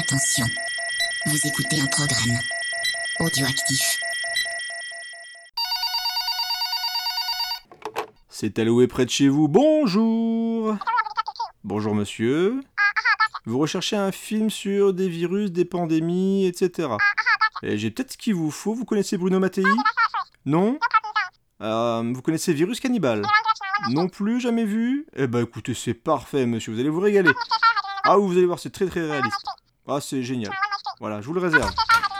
Attention, vous écoutez un programme audioactif. C'est alloué près de chez vous. Bonjour Bonjour monsieur. Vous recherchez un film sur des virus, des pandémies, etc. Et J'ai peut-être ce qu'il vous faut. Vous connaissez Bruno Mattei? Non? Euh, Vous connaissez Virus Cannibal? Non plus, jamais vu? Eh ben écoutez, c'est parfait monsieur, vous allez vous régaler. Ah vous allez voir, c'est très très réaliste. Ah c'est génial. Voilà, je vous le réserve.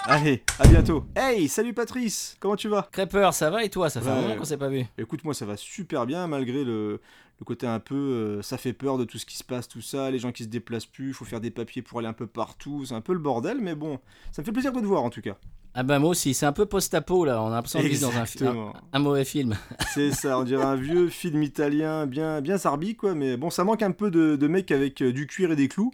Allez, à bientôt. Hey, salut Patrice, comment tu vas? Crêpeur, ça va et toi? Ça fait un Ouais. moment qu'on s'est pas vu. Écoute, moi ça va super bien malgré le, le côté un peu euh, ça fait peur de tout ce qui se passe, tout ça, les gens qui se déplacent plus, faut faire des papiers pour aller un peu partout, c'est un peu le bordel, mais bon, ça me fait plaisir de te voir en tout cas. Ah bah moi aussi, c'est un peu post-apo là, on a l'impression de vivre dans un, un, un mauvais film. C'est ça, on dirait un vieux film italien bien, bien zarbi quoi, mais bon, ça manque un peu de, de mecs avec euh, du cuir et des clous.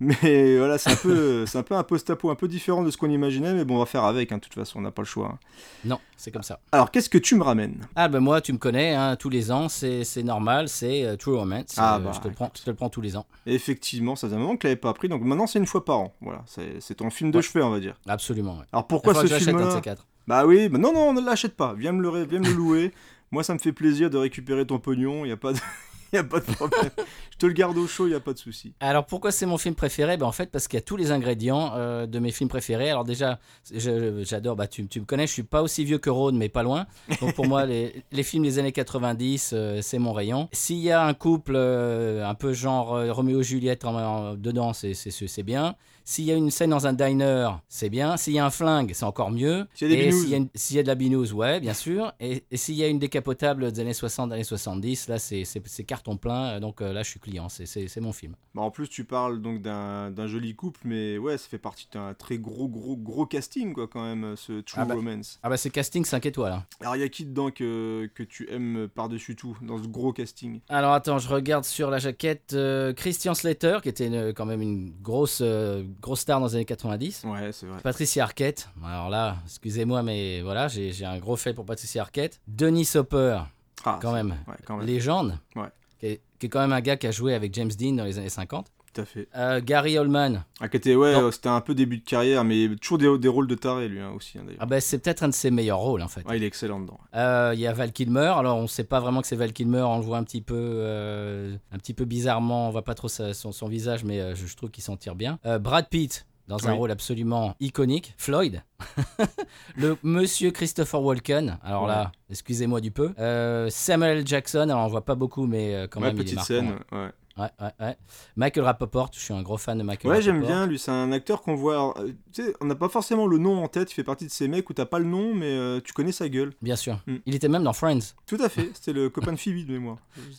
Mais voilà, c'est un peu, c'est un peu un post-apo un peu différent de ce qu'on imaginait, mais bon, on va faire avec, hein, de toute façon, on n'a pas le choix. hein. Non, c'est comme ça. Alors, qu'est-ce que tu me ramènes? Ah bah moi, tu me connais, hein, tous les ans, c'est c'est normal, c'est euh, True Romance. Ah euh, bah, je, te le prends, je te le prends tous les ans. Effectivement, ça faisait un moment que je l'avais pas pris, donc maintenant c'est une fois par an. Voilà, c'est c'est ton film de Ouais. chevet, on va dire. Absolument. Ouais. Alors pourquoi ce film-là. Bah oui, bah non, non, ne l'achète pas. Viens me le, viens me le louer. Moi, ça me fait plaisir de récupérer ton pognon. Il a pas de, y a pas de problème. Je te le garde au chaud, il y a pas de souci. Alors pourquoi c'est mon film préféré? Ben, En fait parce qu'il y a tous les ingrédients euh, de mes films préférés. Alors déjà, j'adore, bah, tu, tu me connais, je suis pas aussi vieux que Rhône, mais pas loin. Donc pour moi, les, les films des années 90, euh, c'est mon rayon. S'il y a un couple euh, un peu genre Roméo et Juliette en- en- dedans, c'est bien. S'il y a une scène dans un diner, c'est bien. S'il y a un flingue, c'est encore mieux. S'il y a des et binous. s'il y, a une- s'il y a de la binouse, ouais, bien sûr. Et, et s'il y a une décapotable des années 60, des années 70, là, c'est c'est- c'est carton plein. Donc euh, là, je suis client. C'est- C'est c'est mon film. Bah, en plus, tu parles donc d'un d'un joli couple, mais ouais, ça fait partie d'un très gros, gros, gros casting, quoi, quand même, ce True Ah bah. Romance. Ah bah c'est casting 5 étoiles. hein. Alors, il y a qui dedans que, que tu aimes par-dessus tout, dans ce gros casting? Alors attends, je regarde sur la jaquette euh, Christian Slater, qui était une- quand même une grosse, euh, grosse star dans les années 90. Ouais, c'est vrai. Patricia Arquette, alors là, excusez-moi, mais voilà, j'ai un gros fait pour Patricia Arquette. Denis Hopper, Ah, quand même, Ouais, quand même. légende, Ouais. qui, est, qui est quand même un gars qui a joué avec James Dean dans les années 50. Tout à fait. Euh, Gary Oldman, Ah, qui était- ouais, c'était un peu début de carrière, mais toujours des, des rôles de taré, lui, hein, aussi, hein, ah bah, c'est peut-être un de ses meilleurs rôles en fait. Ouais, il est excellent dedans. Euh, Il y a Val Kilmer. Alors, on ne sait pas vraiment que c'est Val Kilmer. On le voit un petit peu, euh, un petit peu bizarrement. On voit pas trop sa- son, son visage, mais je, je trouve qu'il s'en tire bien. Brad Pitt dans un Oui. rôle absolument iconique. Floyd. le Monsieur Christopher Walken. Alors là, excusez-moi du peu. Euh, Samuel. Jackson. Alors, on voit pas beaucoup, mais quand ouais, même, il est petite marquant. scène, ouais. Ouais, ouais, ouais. Michael Rappaport. Je suis un gros fan de Michael Ouais, j'aime bien, lui, c'est un acteur qu'on voit. euh, tu sais, on n'a pas forcément le nom en tête, il fait partie de ces mecs où t'as pas le nom, mais euh, tu connais sa gueule. Bien sûr. Mm. Il était même dans Friends. Tout à fait, c'était le copain de Phoebe de mémoire.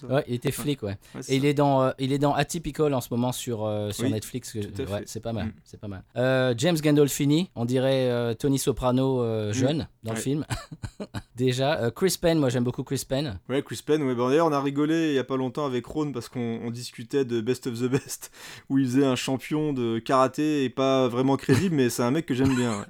Ouais, il était flic, ouais. Et il ça. est dans, euh, il est dans Atypical en ce moment sur, sur Oui, Netflix. ouais, c'est pas mal, Mm. c'est pas mal. James Gandolfini, on dirait Tony Soprano jeune dans le Mm. Film. Déjà, Chris Penn, moi j'aime beaucoup Chris Penn. Ouais, Chris Penn, ouais, bah, d'ailleurs on a rigolé il y a pas longtemps avec Ron parce qu'on on discutait de Best of the Best, où il faisait un champion de karaté et pas vraiment crédible, mais c'est un mec que j'aime bien. ouais.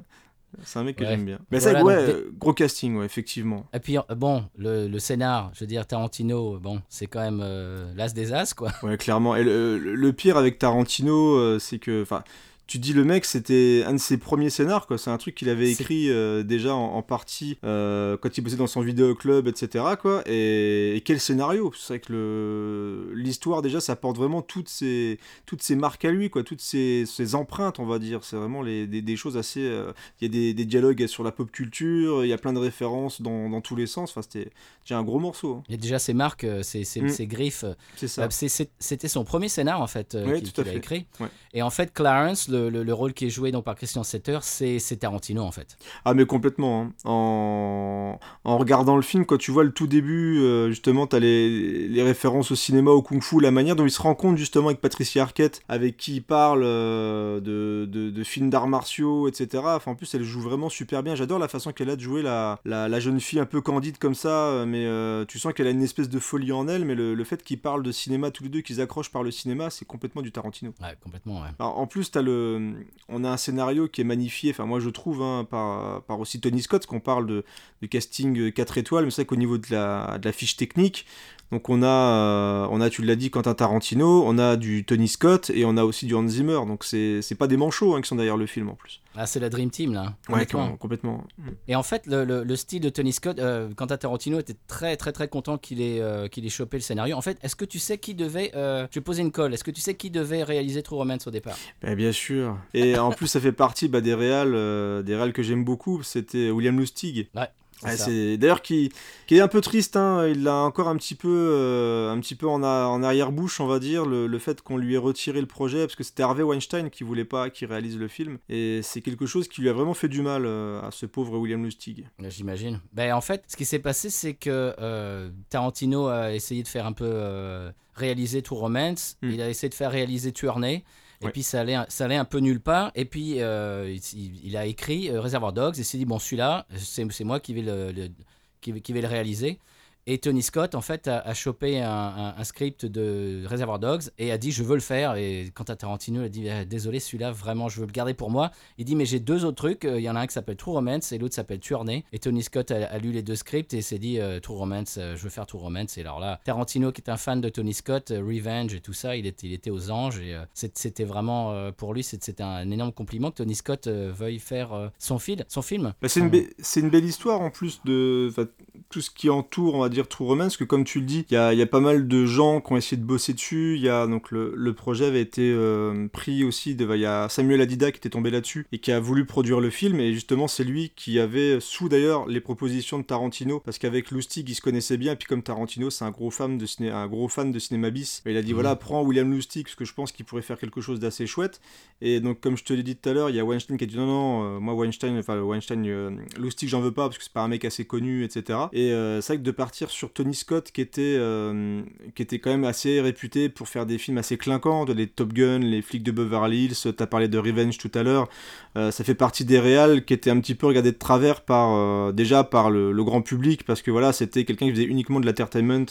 C'est un mec que Ouais. j'aime bien. Mais Voilà, ça, ouais, donc, euh, gros casting, ouais, effectivement. Et puis euh, bon, le, le scénar, je veux dire Tarantino, bon, c'est quand même euh, l'as des as quoi. Ouais, clairement. Et le, le- pire avec Tarantino, euh, c'est que, enfin, tu dis le mec, c'était un de ses premiers scénars, quoi. C'est un truc qu'il avait écrit euh, déjà en, en partie euh, quand il bossait dans son vidéoclub, etc., quoi. Et, et quel scénario? C'est vrai que le l'histoire déjà, ça porte vraiment toutes ces toutes marques à lui, quoi, toutes ces, ces empreintes, on va dire. C'est vraiment les, des, des choses assez. euh, Il y a des, des dialogues sur la pop culture, il y a plein de références dans, dans tous les sens. Enfin, c'était déjà un gros morceau. hein. Il y a déjà ses marques, ses, ses, Mm. ses griffes. C'est ça. bah, c'est- C'était son premier scénar en fait qu'il tout à qu'il a fait. écrit. Ouais. Et en fait, Clarence, le, le- le rôle qui est joué donc par Christian Setter, c'est Tarantino en fait. Ah mais complètement. hein. En... en regardant le film, quand tu vois le tout début, euh, justement, t'as les... les références au cinéma, au kung-fu, la manière dont il se rencontre justement avec Patricia Arquette, avec qui il parle euh, de, de, de films d'arts martiaux, etc. Enfin, en plus, elle joue vraiment super bien. J'adore la façon qu'elle a de jouer la, la, la jeune fille un peu candide comme ça, euh, mais euh, tu sens qu'elle a une espèce de folie en elle, mais le, le fait qu'ils parlent de cinéma tous les deux, qu'ils accrochent par le cinéma, c'est complètement du Tarantino. Ouais, complètement. Ouais. Alors, en plus, as le... on a un scénario qui est magnifié, enfin moi je trouve, hein, par, aussi Tony Scott, qu'on parle de, casting 4 étoiles, mais c'est vrai qu'au niveau de la fiche technique, Donc on a, euh, on a, tu l'as dit, Quentin Tarantino, on a du Tony Scott et on a aussi du Hans Zimmer. Donc c'est c'est pas des manchots hein, qui sont derrière le film en plus. Ah, c'est la Dream Team là. Ouais, complètement. Mm. Et en fait, le, le- le style de Tony Scott, euh, Quentin Tarantino était très très très content qu'il ait, euh, qu'il ait chopé le scénario. En fait, est-ce que tu sais qui devait, euh, je vais poser une colle, est-ce que tu sais qui devait réaliser True Romance au départ? Bah, bien sûr. Et en plus, ça fait partie bah, des réals, des réals que j'aime beaucoup. C'était William Lustig. Ouais. C'est Ouais, ça. c'est d'ailleurs qui, qui est un peu triste. Hein. Il l'a encore un petit peu, euh, un petit peu en, a- en arrière-bouche, on va dire, le, le fait qu'on lui ait retiré le projet parce que c'était Harvey Weinstein qui voulait pas qu'il réalise le film. Et c'est quelque chose qui lui a vraiment fait du mal euh, à ce pauvre William Lustig. J'imagine. Ben, en fait, ce qui s'est passé, c'est que euh, Tarantino a essayé de faire un peu réaliser True Romance. Hmm. Il a essayé de faire réaliser Tueur Né. Et puis ça allait, ça allait un peu nulle part. Et puis euh, il, il a écrit euh, Reservoir Dogs et s'est dit bon celui-là, c'est moi qui vais le, le- qui, vais- qui vais le réaliser. Et Tony Scott en fait a, a chopé un, un- un script de Reservoir Dogs et a dit je veux le faire. Et quant à Tarantino, il a dit Ah, désolé celui-là vraiment je veux le garder pour moi. Il dit mais j'ai deux autres trucs. Euh, Il y en a un qui s'appelle True Romance et l'autre s'appelle Tueur Né. Et Tony Scott a, a lu les deux scripts et s'est dit euh, True Romance, euh, je veux faire True Romance. Et alors là, Tarantino qui est un fan de Tony Scott, Revenge et tout ça, il était, il était aux anges et c'était vraiment pour lui c'était un énorme compliment que Tony Scott veuille faire son, fil, son film. Bah, c'est une, be- une belle histoire en plus de tout ce qui entoure, on va dire, True Romance, parce que comme tu le dis, il y a, y a pas mal de gens qui ont essayé de bosser dessus. Il y a donc le, le projet avait été euh, pris aussi, de, il y a Samuel Adida qui était tombé là-dessus et qui a voulu produire le film. Et justement, c'est lui qui avait sous d'ailleurs les propositions de Tarantino, parce qu'avec Lustig, il se connaissait bien. Et puis comme Tarantino, c'est un gros fan de ciné, un gros fan de cinéma bis, il a dit Mhm. voilà, prends William Lustig, parce que je pense qu'il pourrait faire quelque chose d'assez chouette. Et donc, comme je te l'ai dit tout à l'heure, il y a Weinstein qui a dit non, non, euh, moi Weinstein, enfin Weinstein, euh, Lustig, j'en veux pas parce que c'est pas un mec assez connu, etc. Et euh, c'est vrai que de partir sur Tony Scott, qui était, euh, qui était quand même assez réputé pour faire des films assez clinquants, les Top Gun, les flics de Beverly Hills, t'as parlé de Revenge tout à l'heure, euh, ça fait partie des réals qui étaient un petit peu regardés de travers par, déjà par le, grand public, parce que voilà, c'était quelqu'un qui faisait uniquement de l'entertainment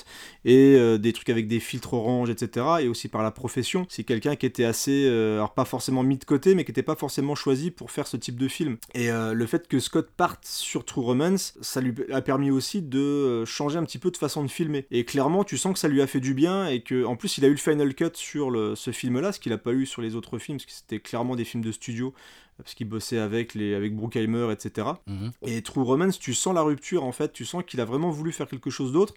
et des trucs avec des filtres orange, etc. Et aussi par la profession. C'est quelqu'un qui était assez, alors pas forcément mis de côté, mais qui n'était pas forcément choisi pour faire ce type de film. Et le fait que Scott parte sur True Romance, ça lui a permis aussi de euh, changer un petit peu de façon de filmer. Et clairement, tu sens que ça lui a fait du bien et que, en plus, il a eu le final cut sur le- ce film-là, ce qu'il n'a pas eu sur les autres films, parce que c'était clairement des films de studio parce qu'il bossait avec les avec Bruckheimer, etc. Mhm. Et True Romance, tu sens la rupture en fait, tu sens qu'il a vraiment voulu faire quelque chose d'autre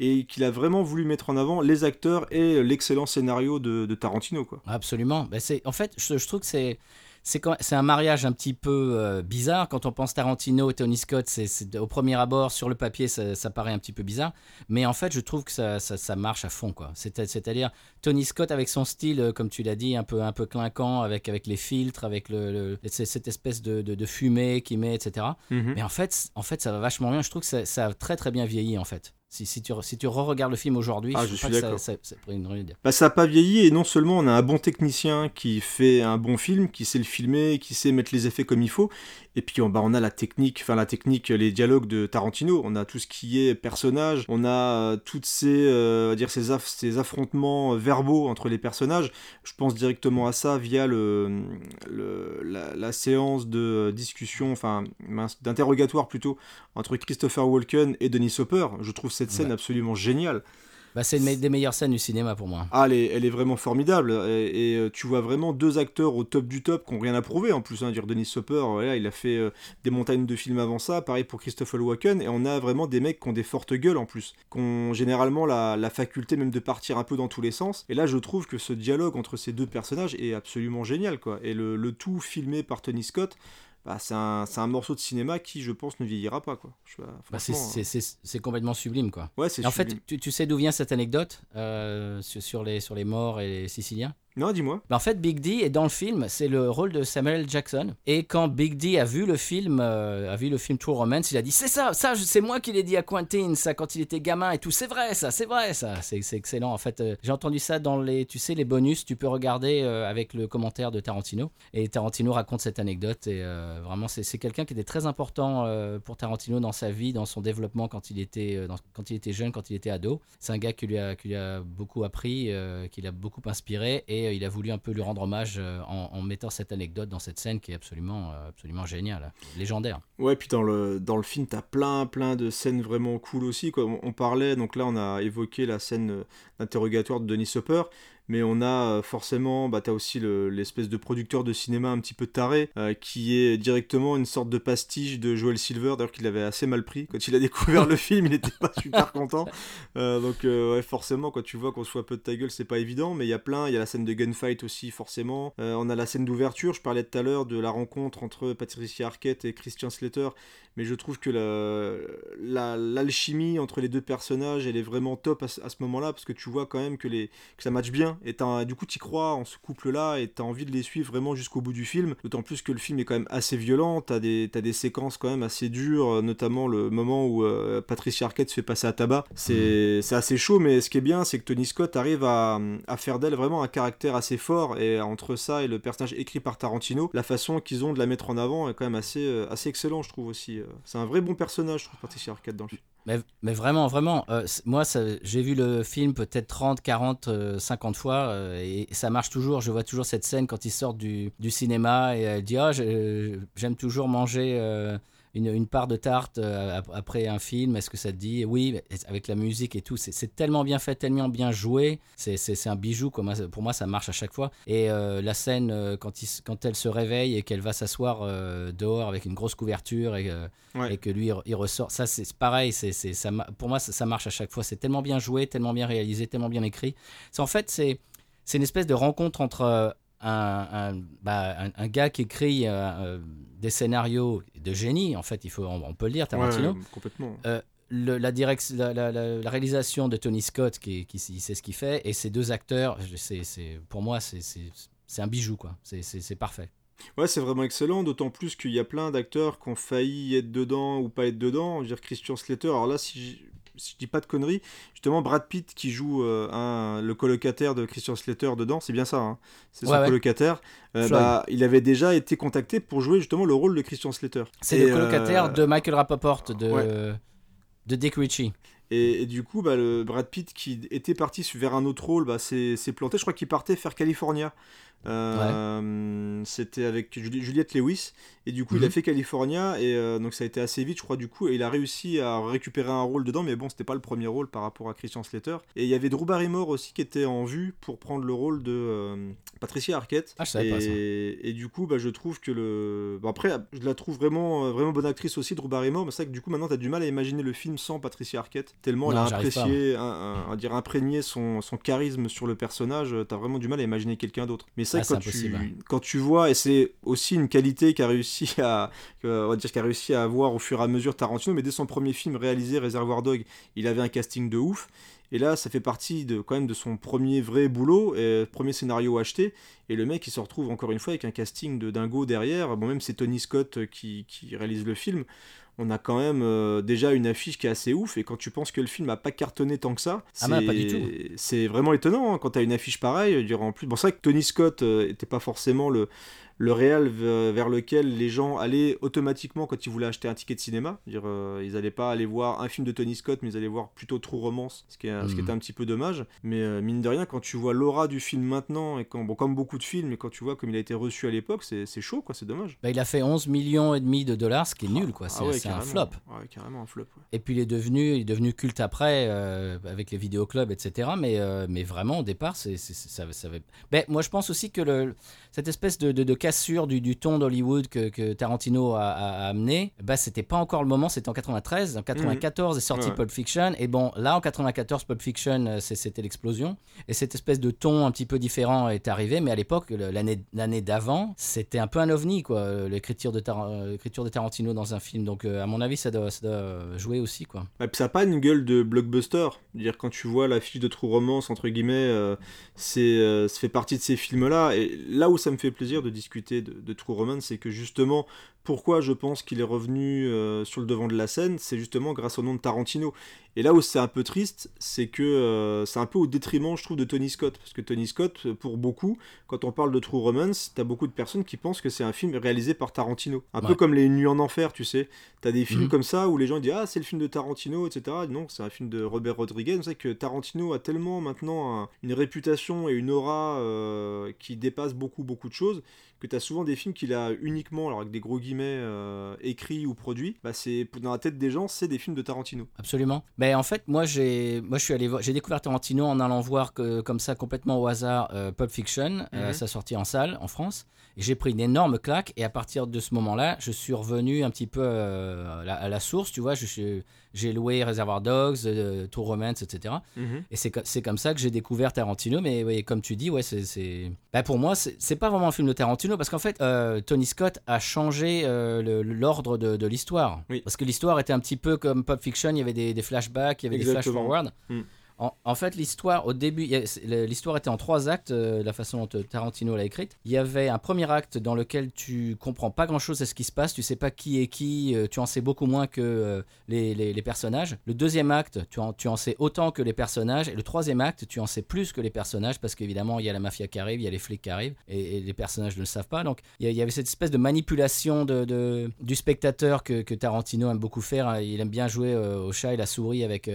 et qu'il a vraiment voulu mettre en avant les acteurs et l'excellent scénario de, de Tarantino quoi. Absolument. Ben, c'est, en fait, je, je trouve que c'est, c'est, un mariage un petit peu euh, bizarre. Quand on pense Tarantino et Tony Scott, c'est, au premier abord, sur le papier, ça, ça paraît un petit peu bizarre. Mais en fait, je trouve que ça, ça, ça marche à fond. Quoi. C'est-à-dire, Tony Scott avec son style, euh, comme tu l'as dit, un peu, un peu clinquant, avec, avec les filtres, avec le, cette espèce de, de, de fumée qu'il met, etc. Mais en fait, en fait, ça va vachement bien. Je trouve que ça, ça a très très bien vieilli en fait. Si, si tu, si tu re-regardes le film aujourd'hui, Ah, je, suis d'accord. ça, ça, ça. Bah, ça n'a pas vieilli et non seulement on a un bon technicien qui fait un bon film, qui sait le filmer, qui sait mettre les effets comme il faut, et puis on, bah, on a la technique, enfin la technique, les dialogues de Tarantino, on a tout ce qui est personnage, on a euh, toutes ces, euh, dire ces, aff- ces affrontements verbaux entre les personnages. Je pense directement à ça via le, le- la, la séance de discussion, enfin d'interrogatoire plutôt, entre Christopher Walken et Denis Hopper. Je trouve cette scène Ouais. absolument géniale. Bah, c'est une des meilleures scènes du cinéma pour moi. Ah, elle est, elle est vraiment formidable. Et, et, euh, tu vois vraiment deux acteurs au top du top qui n'ont rien à prouver en plus. Hein. Dire Denis Hopper, voilà, il a fait euh, des montagnes de films avant ça. Pareil pour Christopher Walken. Et on a vraiment des mecs qui ont des fortes gueules en plus. Qui ont généralement la, la faculté même de partir un peu dans tous les sens. Et là, je trouve que ce dialogue entre ces deux personnages est absolument génial. quoi. Et le, le tout filmé par Tony Scott. Bah, c'est un, morceau de cinéma qui, je pense, ne vieillira pas. Quoi. Bah, c'est, complètement sublime quoi. ouais, c'est Et en fait, tu, tu sais d'où vient cette anecdote euh, sur les, sur les morts et les Siciliens? Non, dis-moi. En fait, Big D est dans le film, c'est le rôle de Samuel. Jackson. Et quand Big D a vu le film, euh, a vu le film True Romance, il a dit c'est ça, ça, c'est moi qui l'ai dit à Quentin, ça quand il était gamin et tout. C'est vrai, ça, c'est vrai, ça. C'est, excellent. En fait, euh, j'ai entendu ça dans les, tu sais, les bonus. Tu peux regarder euh, avec le commentaire de Tarantino. Et Tarantino raconte cette anecdote. Et vraiment, c'est, quelqu'un qui était très important pour Tarantino dans sa vie, dans son développement quand il était, quand il était jeune, quand il était ado. C'est un gars qui lui a, qui lui a beaucoup appris, qui l'a beaucoup inspiré. Et et il a voulu un peu lui rendre hommage en, en, mettant cette anecdote dans cette scène qui est absolument, absolument géniale, légendaire. Ouais, puis dans le, film, t'as plein, plein de scènes vraiment cool aussi. Quoi. On, parlait, donc là, on a évoqué la scène d'interrogatoire de Denis Hopper, mais on a euh, forcément, bah, tu as aussi l'espèce de producteur de cinéma un petit peu taré, euh, qui est directement une sorte de pastiche de Joel Silver, d'ailleurs qu'il avait assez mal pris. Quand il a découvert le film, il n'était pas super content. Euh, donc ouais, forcément, quand tu vois qu'on un peu de ta gueule, c'est pas évident, mais il y a plein, il y a la scène de gunfight aussi, forcément. on a la scène d'ouverture, je parlais tout à l'heure de la rencontre entre Patricia Arquette et Christian Slater, mais je trouve que l'alchimie la, entre les deux personnages, elle est vraiment top à, ce moment-là, parce que tu vois quand même que, les, que ça match bien, et du coup tu crois en ce couple-là, et tu as envie de les suivre vraiment jusqu'au bout du film, d'autant plus que le film est quand même assez violent, tu as, as, des séquences quand même assez dures, notamment le moment où euh, Patricia Arquette se fait passer à tabac, c'est mmh. assez chaud, mais ce qui est bien, c'est que Tony Scott arrive à, à faire d'elle vraiment un caractère assez fort, et entre ça et le personnage écrit par Tarantino, la façon qu'ils ont de la mettre en avant est quand même assez, euh, assez excellent, je trouve aussi. Euh. C'est un vrai bon personnage, je trouve, Patricia Arquette dans le film. Mais, vraiment, vraiment, euh, moi, j'ai vu le film peut-être 30, 40, 50 fois, euh, et ça marche toujours. Je vois toujours cette scène quand il sort du, du cinéma et elle dit Ah, j'aime toujours manger euh, une, part de tarte euh, après un film, est-ce que ça te dit? Oui, avec la musique et tout, c'est tellement bien fait, tellement bien joué, c'est un bijou, pour moi ça marche à chaque fois. Et euh, la scène, euh, quand, il, quand elle se réveille et qu'elle va s'asseoir dehors avec une grosse couverture et, et que lui il ressort, ça c'est pareil, c'est ça, pour moi ça, ça, marche à chaque fois, c'est tellement bien joué, tellement bien réalisé, tellement bien écrit. En fait, c'est une espèce de rencontre entre un, bah, un, gars qui écrit euh, euh, des scénarios de génie, en fait, il faut, on, peut le dire, Tarantino. complètement. Euh, le, la, la, la, réalisation de Tony Scott, qui, qui, sait ce qu'il fait, et ces deux acteurs, c'est, pour moi, c'est un bijou, quoi. C'est parfait. Ouais, c'est vraiment excellent, d'autant plus qu'il y a plein d'acteurs qui ont failli être dedans ou pas être dedans. Je veux dire, Christian Slater, alors là, si si je dis pas de conneries, justement Brad Pitt qui joue euh, un, le colocataire de Christian Slater dedans, c'est bien ça, hein c'est son colocataire. Euh, bah, il avait déjà été contacté pour jouer justement le rôle de Christian Slater. C'est le colocataire euh, de Michael Rapaport de, de Dick Ritchie. Et, du coup, bah, le Brad Pitt qui était parti vers un autre rôle, bah, s'est planté. Je crois qu'il partait faire California. Euh, c'était avec Juliette Lewis et du coup il a mhm. fait California et euh, donc ça a été assez vite je crois du coup et il a réussi à récupérer un rôle dedans mais bon c'était pas le premier rôle par rapport à Christian Slater et il y avait Drew Barrymore aussi qui était en vue pour prendre le rôle de euh, Patricia Arquette ah, je et, pas ça. et du coup bah, je trouve que le bon, après je la trouve vraiment vraiment bonne actrice aussi Drew Barrymore mais c'est vrai que du coup maintenant t'as du mal à imaginer le film sans Patricia Arquette tellement elle a apprécié un, dire imprégné son, son charisme sur le personnage t'as vraiment du mal à imaginer quelqu'un d'autre mais ah, quand, tu, quand tu vois, et c'est aussi une qualité qu'a réussi à, on va dire qu'a réussi à avoir au fur et à mesure Tarantino, mais dès son premier film réalisé, Réservoir Dog, il avait un casting de ouf. Et là, ça fait partie de, quand même de son premier vrai boulot, et premier scénario acheté. Et le mec, il se retrouve encore une fois avec un casting de dingo derrière. Bon, même c'est Tony Scott qui, qui réalise le film on a quand même euh, déjà une affiche qui est assez ouf. Et quand tu penses que le film n'a pas cartonné tant que ça, ah bah, c'est vraiment étonnant hein, quand tu as une affiche pareille. En plus, bon, c'est vrai que Tony Scott n'était euh, pas forcément le, le réel vers lequel les gens allaient automatiquement quand ils voulaient acheter un ticket de cinéma. Dire, euh, ils n'allaient pas aller voir un film de Tony Scott, mais ils allaient voir plutôt True Romance, ce qui, est, ce qui était hmm. un petit peu dommage. Mais euh, mine de rien, quand tu vois l'aura du film maintenant, et quand, bon, comme beaucoup de films, et quand tu vois comme il a été reçu à l'époque, c'est chaud, quoi, c'est dommage. Bah, il a fait 11 millions et demi de dollars, ce qui est nul, quoi. Ah c'est un flop. Ouais, carrément un flop. Et puis il est devenu, il est devenu culte après, euh, avec les vidéoclubs, etc. Mais, mais vraiment, au départ, c'est ça, ça, ben, moi, je pense aussi que le, cette espèce de, de, cassure du, du ton d'Hollywood que, que, Tarantino a, amené, bah, c'était pas encore le moment, c'était en 93. En 94 est sorti Pulp Fiction. Et bon, là, en 94, Pulp Fiction, euh, c'était l'explosion. Et cette espèce de ton un petit peu différent est arrivé. Mais à l'époque, l'année d'avant, c'était un peu un ovni, quoi, l'écriture de, euh, de Tarantino dans un film. Donc, euh, à mon avis, ça doit, ça doit jouer aussi, quoi. Et puis ça n'a pas une gueule de blockbuster. Dire quand tu vois la fiche de True Romance, entre guillemets, c'est ça fait partie de ces films-là. Et là où ça me fait plaisir de discuter de, de True Romance, c'est que justement, pourquoi je pense qu'il est revenu euh, sur le devant de la scène, c'est justement grâce au nom de Tarantino. Et là où c'est un peu triste, c'est que euh, c'est un peu au détriment, je trouve, de Tony Scott. Parce que Tony Scott, pour beaucoup, quand on parle de True Romance, t'as beaucoup de personnes qui pensent que c'est un film réalisé par Tarantino. Un peu comme Les Nuits en Enfer, tu sais. T'as des films Mhm. comme ça où les gens disent Ah, c'est le film de Tarantino, etc. Non, c'est un film de Robert Rodriguez. Sait que Tarantino a tellement maintenant un- une réputation et une aura euh, qui dépasse beaucoup, beaucoup de choses que tu as souvent des films qu'il a uniquement, alors avec des gros guillemets, euh, écrits ou produits, bah c'est dans la tête des gens, c'est des films de Tarantino. Absolument. Mais en fait, moi, j'ai, moi, je suis allé voir, j'ai découvert Tarantino en allant voir que, comme ça, complètement au hasard, euh, Pulp Fiction, euh, Mhm. sa sortie en salle en France. J'ai pris une énorme claque. Et à partir de ce moment-là, je suis revenu un petit peu euh, à, la, à la source, tu vois. Je j'ai loué Reservoir Dogs, euh, Tour Romance, etc. Et c'est, co- c'est comme ça que j'ai découvert Tarantino. Mais ouais, comme tu dis, ouais, c'est. Bah, pour moi, c'est, pas vraiment un film de Tarantino parce qu'en fait, euh, Tony Scott a changé euh, l'ordre de, de l'histoire. Oui. Parce que l'histoire était un petit peu comme Pulp Fiction, il y avait des, des flashbacks, il y avait des flash-forward. Mm. En, fait, l'histoire, au début, l'histoire était en trois actes, euh, la façon dont euh, Tarantino l'a écrite. Il y avait un premier acte dans lequel tu comprends pas grand-chose à ce qui se passe, tu sais pas qui est qui, euh, tu en sais beaucoup moins que euh, les, personnages. Le deuxième acte, tu en, sais autant que les personnages. Et le troisième acte, tu en sais plus que les personnages, parce qu'évidemment, il y a la mafia qui arrive, il y a les flics qui arrivent, et, les personnages ne le savent pas. Donc, il y, avait cette espèce de manipulation du spectateur que, Tarantino aime beaucoup faire. hein. Il aime bien jouer au chat et la souris avec,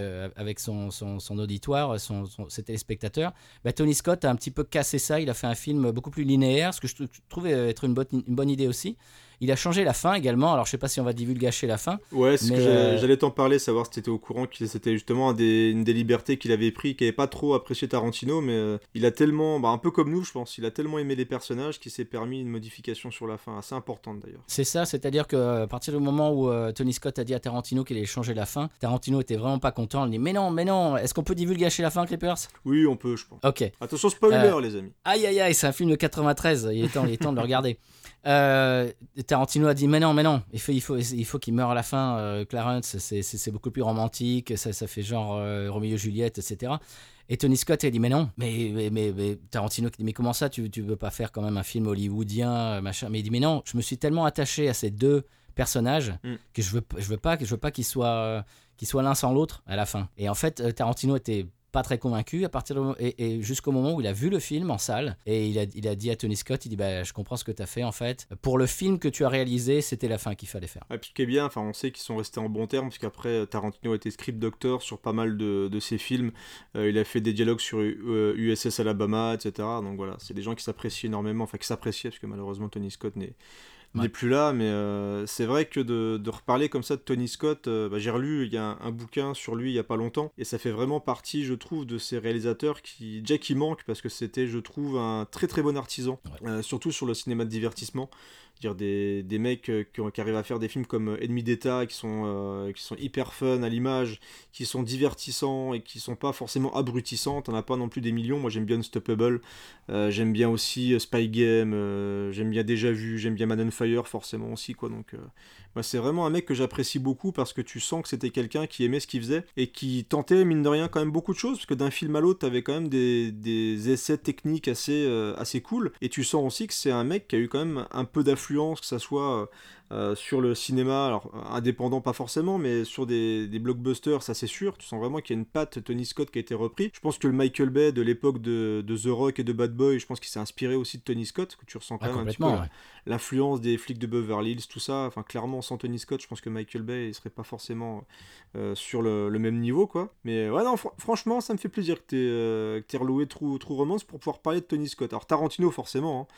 son, son auditoire, son, son- ses téléspectateurs. Bah, Tony Scott a un petit peu cassé ça. Il a fait un film beaucoup plus linéaire, ce que je trou- trouvais être une bonne idée aussi. Il a changé la fin également. Alors, je sais pas si on va divulgacher la fin. Ouais, c'est que j'allais- euh, j'allais t'en parler, savoir si t'étais au courant que c'était justement un des- une des libertés qu'il avait pris, qui avait pas trop apprécié Tarantino, mais euh, il a tellement, bah, un peu comme nous, je pense, il a tellement aimé les personnages qu'il s'est permis une modification sur la fin, assez importante d'ailleurs. C'est ça, c'est-à-dire qu'à partir du moment où euh, Tony Scott a dit à Tarantino qu'il allait changer la fin, Tarantino était vraiment pas content. Il dit Mais non, mais non, est-ce qu'on peut divulgacher la fin, Clippers? Oui, on peut, je pense. Ok. Attention, spoiler, Euh, les amis. Aïe aïe aïe, c'est un film de 93, il est temps, il est temps de le regarder. Euh, Tarantino a dit mais non, mais non, il faut, il faut, il faut qu'il meure à la fin, euh, Clarence, c'est- beaucoup plus romantique, ça, ça fait genre euh, Roméo et Juliette, etc. Et Tony Scott a dit mais non, mais, mais, mais- mais Tarantino qui dit mais comment ça, tu, tu veux pas faire quand même un film hollywoodien, euh, machin? Mais il dit mais non, je me suis tellement attaché à ces deux personnages Mm. que je veux, je veux pas, que je veux pas qu'ils soient, euh, qu'ils soient l'un sans l'autre à la fin. Et en fait, Tarantino était pas très convaincu à partir de, et, et jusqu'au moment où il a vu le film en salle et il a, il a dit à Tony Scott il dit bah je comprends ce que tu as fait en fait pour le film que tu as réalisé c'était la fin qu'il fallait faire Et puis qui est bien, enfin, on sait qu'ils sont restés en bons termes, parce qu'après, Tarantino a été script doctor sur pas mal de, de ses films. Euh, il a fait des dialogues sur euh, USS Alabama, etc. Donc voilà, c'est des gens qui s'apprécient énormément, enfin qui s'appréciaient, parce que malheureusement Tony Scott n'est n'est Ouais. plus là, mais euh, c'est vrai que de, de reparler comme ça de Tony Scott, euh, bah, j'ai relu, il y a un, un bouquin sur lui il y a pas longtemps, et ça fait vraiment partie, je trouve, de ces réalisateurs qui, déjà qui manquent, parce que c'était, je trouve, un très très bon artisan, euh, surtout sur le cinéma de divertissement dire des, des mecs euh, qui, arrivent à faire des films comme euh, Ennemi d'État qui sont euh, qui sont hyper fun à l'image qui sont divertissants et qui sont pas forcément abrutissants. T'en as pas non plus des millions. Moi j'aime bien Unstoppable. J'aime bien aussi Spy Game. J'aime bien Déjà Vu. J'aime bien Man on Fire forcément aussi quoi. Donc euh, moi, c'est vraiment un mec que j'apprécie beaucoup parce que tu sens que c'était quelqu'un qui aimait ce qu'il faisait et qui tentait, mine de rien, quand même beaucoup de choses. Parce que d'un film à l'autre, t'avais quand même des, essais techniques assez, euh, assez cool. Et tu sens aussi que c'est un mec qui a eu quand même un peu d'affluence, que ça soit euh, euh, sur le cinéma, alors indépendant pas forcément, mais sur des, des blockbusters, ça c'est sûr. Tu sens vraiment qu'il y a une patte Tony Scott qui a été repris. Je pense que le Michael Bay de l'époque de, de The Rock et de Bad Boy, je pense qu'il s'est inspiré aussi de Tony Scott, que tu ressens quand Ah, même un petit peu ouais. l'influence des flics de Beverly Hills, tout ça. Enfin, clairement, sans Tony Scott, je pense que Michael Bay il serait pas forcément euh, sur le, le même niveau, quoi. Mais ouais, non, fr- franchement, ça me fait plaisir que t'aies euh, reloué True, True Romance pour pouvoir parler de Tony Scott. Alors, Tarantino, forcément. hein.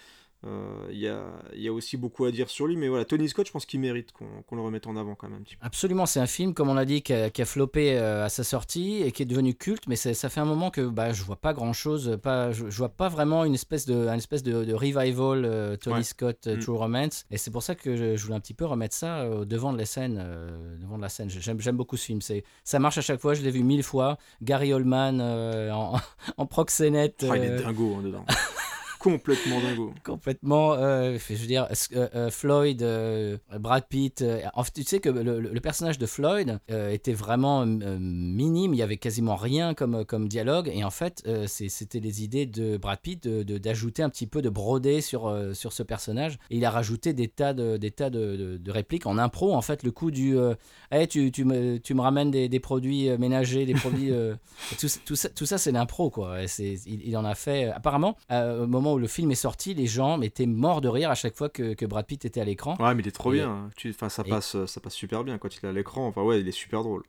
Euh, Il y, a, il y a aussi beaucoup à dire sur lui, mais voilà, Tony Scott, je pense qu'il mérite qu'on le remette en avant quand même un petit peu. Absolument, c'est un film, comme on l'a dit, qui a, qui a floppé euh, à sa sortie et qui est devenu culte, mais ça fait un moment que bah, je vois pas grand chose, pas, je, je vois pas vraiment une espèce de, une espèce de, de revival euh, Tony Ouais. Scott euh, Mm. True Romance, et c'est pour ça que je, je voulais un petit peu remettre ça euh, devant de la scène. devant de la scène. J'aime, beaucoup ce film, ça marche à chaque fois, je l'ai vu mille fois. Gary Oldman en, en proxénète. Ah, il est dingo hein, dedans. Complètement dingo. complètement. euh, je veux dire, que, euh, Floyd, euh, Brad Pitt. euh, en fait, tu sais que le, le personnage de Floyd euh, était vraiment euh, minime. Il y avait quasiment rien comme, comme dialogue. Et en fait, euh, c'était les idées de Brad Pitt de- de- d'ajouter un petit peu de broder sur, euh, sur ce personnage. Et il a rajouté des tas de, des tas de, de- de répliques en impro. En fait, le coup du euh, Hey, tu, tu, me, tu me ramènes des, des produits euh, ménagers, des produits. euh, tout, tout ça, tout ça c'est l'impro, quoi. Il, il en a fait. euh, apparemment, euh, au moment où le film est sorti, les gens étaient morts de rire à chaque fois que, que Brad Pitt était à l'écran. Ouais, mais il est trop Et- bien. hein. Tu... Enfin, ça et- passe, ça passe super bien quand il est à l'écran. Enfin, ouais, il est super drôle.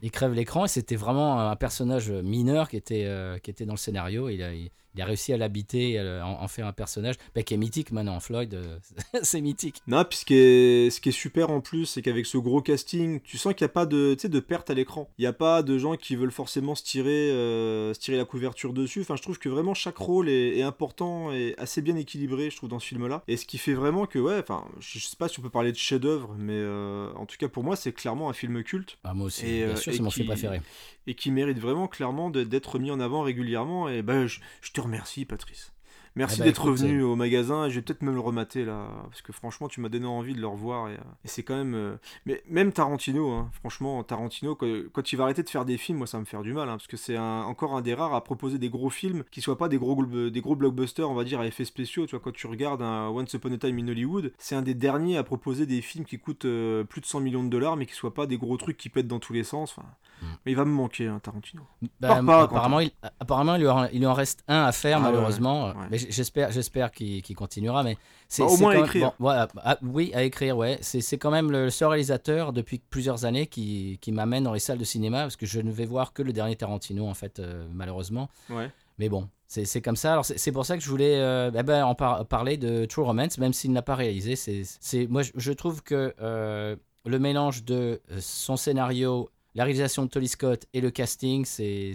Il crève l'écran et c'était vraiment un personnage mineur qui était, euh, qui était dans le scénario. Il a, il, il a réussi à l'habiter, à en, en faire un personnage bah, qui est mythique maintenant. Floyd, euh, c'est mythique. Non, puis ce qui est, ce qui est super en plus, c'est qu'avec ce gros casting, tu sens qu'il n'y a pas de, de perte à l'écran. Il n'y a pas de gens qui veulent forcément se tirer, euh, se tirer la couverture dessus. Enfin, je trouve que vraiment chaque rôle est, est important et assez bien équilibré, je trouve, dans ce film-là. Et ce qui fait vraiment que, ouais, enfin, je je sais pas si on peut parler de chef-d'œuvre, mais euh, en tout cas pour moi, c'est clairement un film culte Bah, moi aussi, Et, bien sûr, c'est mon film préféré. Et qui mérite vraiment clairement d'être mis en avant régulièrement. Et ben, je, je te remercie, Patrice. Merci Eh ben, d'être revenu au magasin. Je vais peut-être même le remater là, parce que franchement, tu m'as donné envie de le revoir. Et, euh, et c'est quand même. euh, Mais même Tarantino, hein, franchement, Tarantino, quand, quand il va arrêter de faire des films, moi, ça va me faire du mal, hein, parce que c'est encore un des rares à proposer des gros films qui soient pas des gros, des gros blockbusters, on va dire, à effets spéciaux. Tu vois, quand tu regardes un Once Upon a Time in Hollywood, c'est un des derniers à proposer des films qui coûtent euh, plus de 100 millions de dollars, mais qui soient pas des gros trucs qui pètent dans tous les sens. Enfin, Mm. mais il va me manquer, hein, Tarantino. Bah, pas, apparemment, il, apparemment il, lui en, il lui en reste un à faire, Ah ouais, malheureusement. ouais. Mais j- j'espère, j'espère qu'il qu'il continuera. Mais c'est Bah, au moins à écrire. bon, voilà, ah, oui, à écrire, ouais. C'est quand même le seul réalisateur depuis plusieurs années qui, qui m'amène dans les salles de cinéma parce que je ne vais voir que le dernier Tarantino, en fait, euh, malheureusement. Ouais. Mais bon, c'est comme ça. Alors c'est pour ça que je voulais euh, eh ben, en par- parler de True Romance, même s'il n'a pas réalisé. C'est moi, je, je trouve que euh, le mélange de euh, son scénario, la réalisation de Tolly Scott et le casting, c'est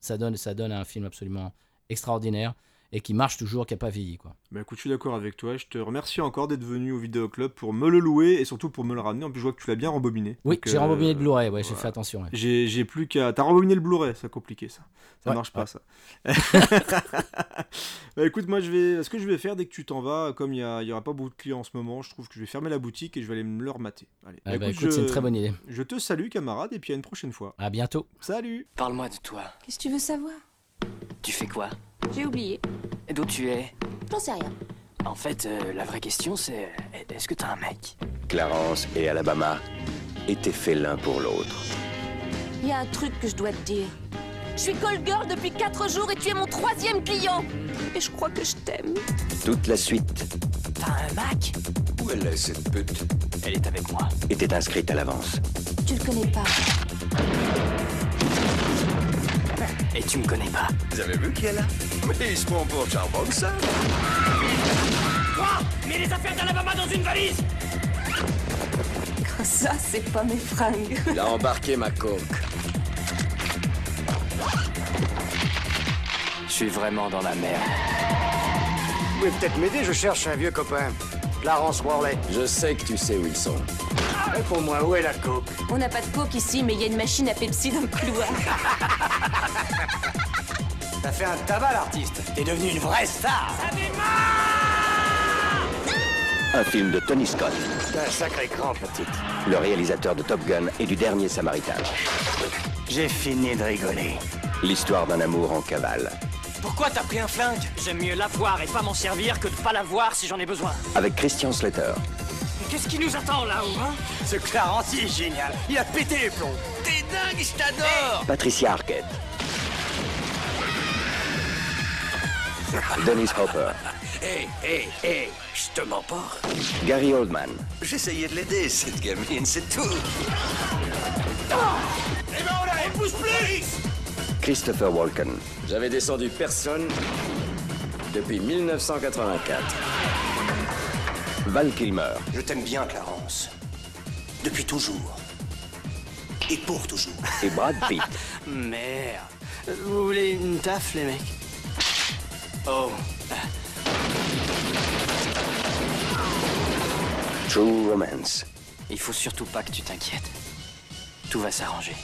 ça donne ça donne un film absolument extraordinaire et qui marche toujours, qui n'a pas vieilli quoi. Bah écoute, je suis d'accord avec toi. Je te remercie encore d'être venu au vidéo club pour me le louer et surtout pour me le ramener. En plus, je vois que tu l'as bien rembobiné. Oui, j'ai euh, rembobiné le Blu-ray, ouais, j'ai fait attention. ouais. J'ai j'ai plus qu'à. T'as rembobiné le Blu-ray, c'est compliqué ça. Ça Ouais, marche pas ouais. ça. bah écoute, moi je vais. Ce que je vais faire dès que tu t'en vas, comme il y, a- il y aura pas beaucoup de clients en ce moment, je trouve que je vais fermer la boutique et je vais aller me le remater. Allez. Ah Bah, bah, écoute, écoute, je... c'est une très bonne idée. je te salue, camarade, et puis à une prochaine fois. À bientôt. Salut Parle-moi de toi. Qu'est-ce que tu veux savoir? Tu fais quoi J'ai oublié. Et D'où tu es J'en sais rien. En fait, euh, la vraie question c'est est-ce que t'as un mec Clarence et Alabama étaient faits l'un pour l'autre. Il y a un truc que je dois te dire. Je suis call girl depuis 4 jours et tu es mon troisième client. Et je crois que je t'aime. Toute la suite T'as un Mac Où elle est cette pute? Elle est avec moi. était inscrite à l'avance. Tu le connais pas. Et tu me connais pas. Vous avez vu qui est là? Mais il se prend pour charbon ça Mets les affaires d'Alabama dans une valise Ça, c'est pas mes fringues. Il a embarqué ma coke. Je suis vraiment dans la merde. Vous pouvez peut-être m'aider, je cherche un vieux copain. Clarence Worley. Je sais que tu sais où ils sont. Réponds-moi, où est la coke? On n'a pas de coke ici, mais il y a une machine à Pepsi dans le couloir. T'as fait un tabac, l'artiste. T'es devenu une vraie star. Un film de Tony Scott, T'as un sacré cran, petite. le réalisateur de Top Gun et du dernier Samaritain. J'ai fini de rigoler. L'histoire d'un amour en cavale. Pourquoi t'as pris un flingue? J'aime mieux l'avoir et pas m'en servir que de pas l'avoir si j'en ai besoin. Avec Christian Slater, Qu'est-ce qui nous attend là-haut, hein Ce Clarence, il est génial. Il a pété les plombs. T'es dingue, je t'adore Patricia Arquette. Dennis Hopper, Hé, hé, hé, je te mens pas. Gary Oldman, J'essayais de l'aider, cette gamine, c'est tout. Christopher Walken, J'avais descendu personne depuis 1984. Val Kilmer, Je t'aime bien, Clarence. Depuis toujours. Et pour toujours. et Brad Pitt. Merde. Vous voulez une taf, les mecs? Oh. True Romance. Il faut surtout pas que tu t'inquiètes. Tout va s'arranger.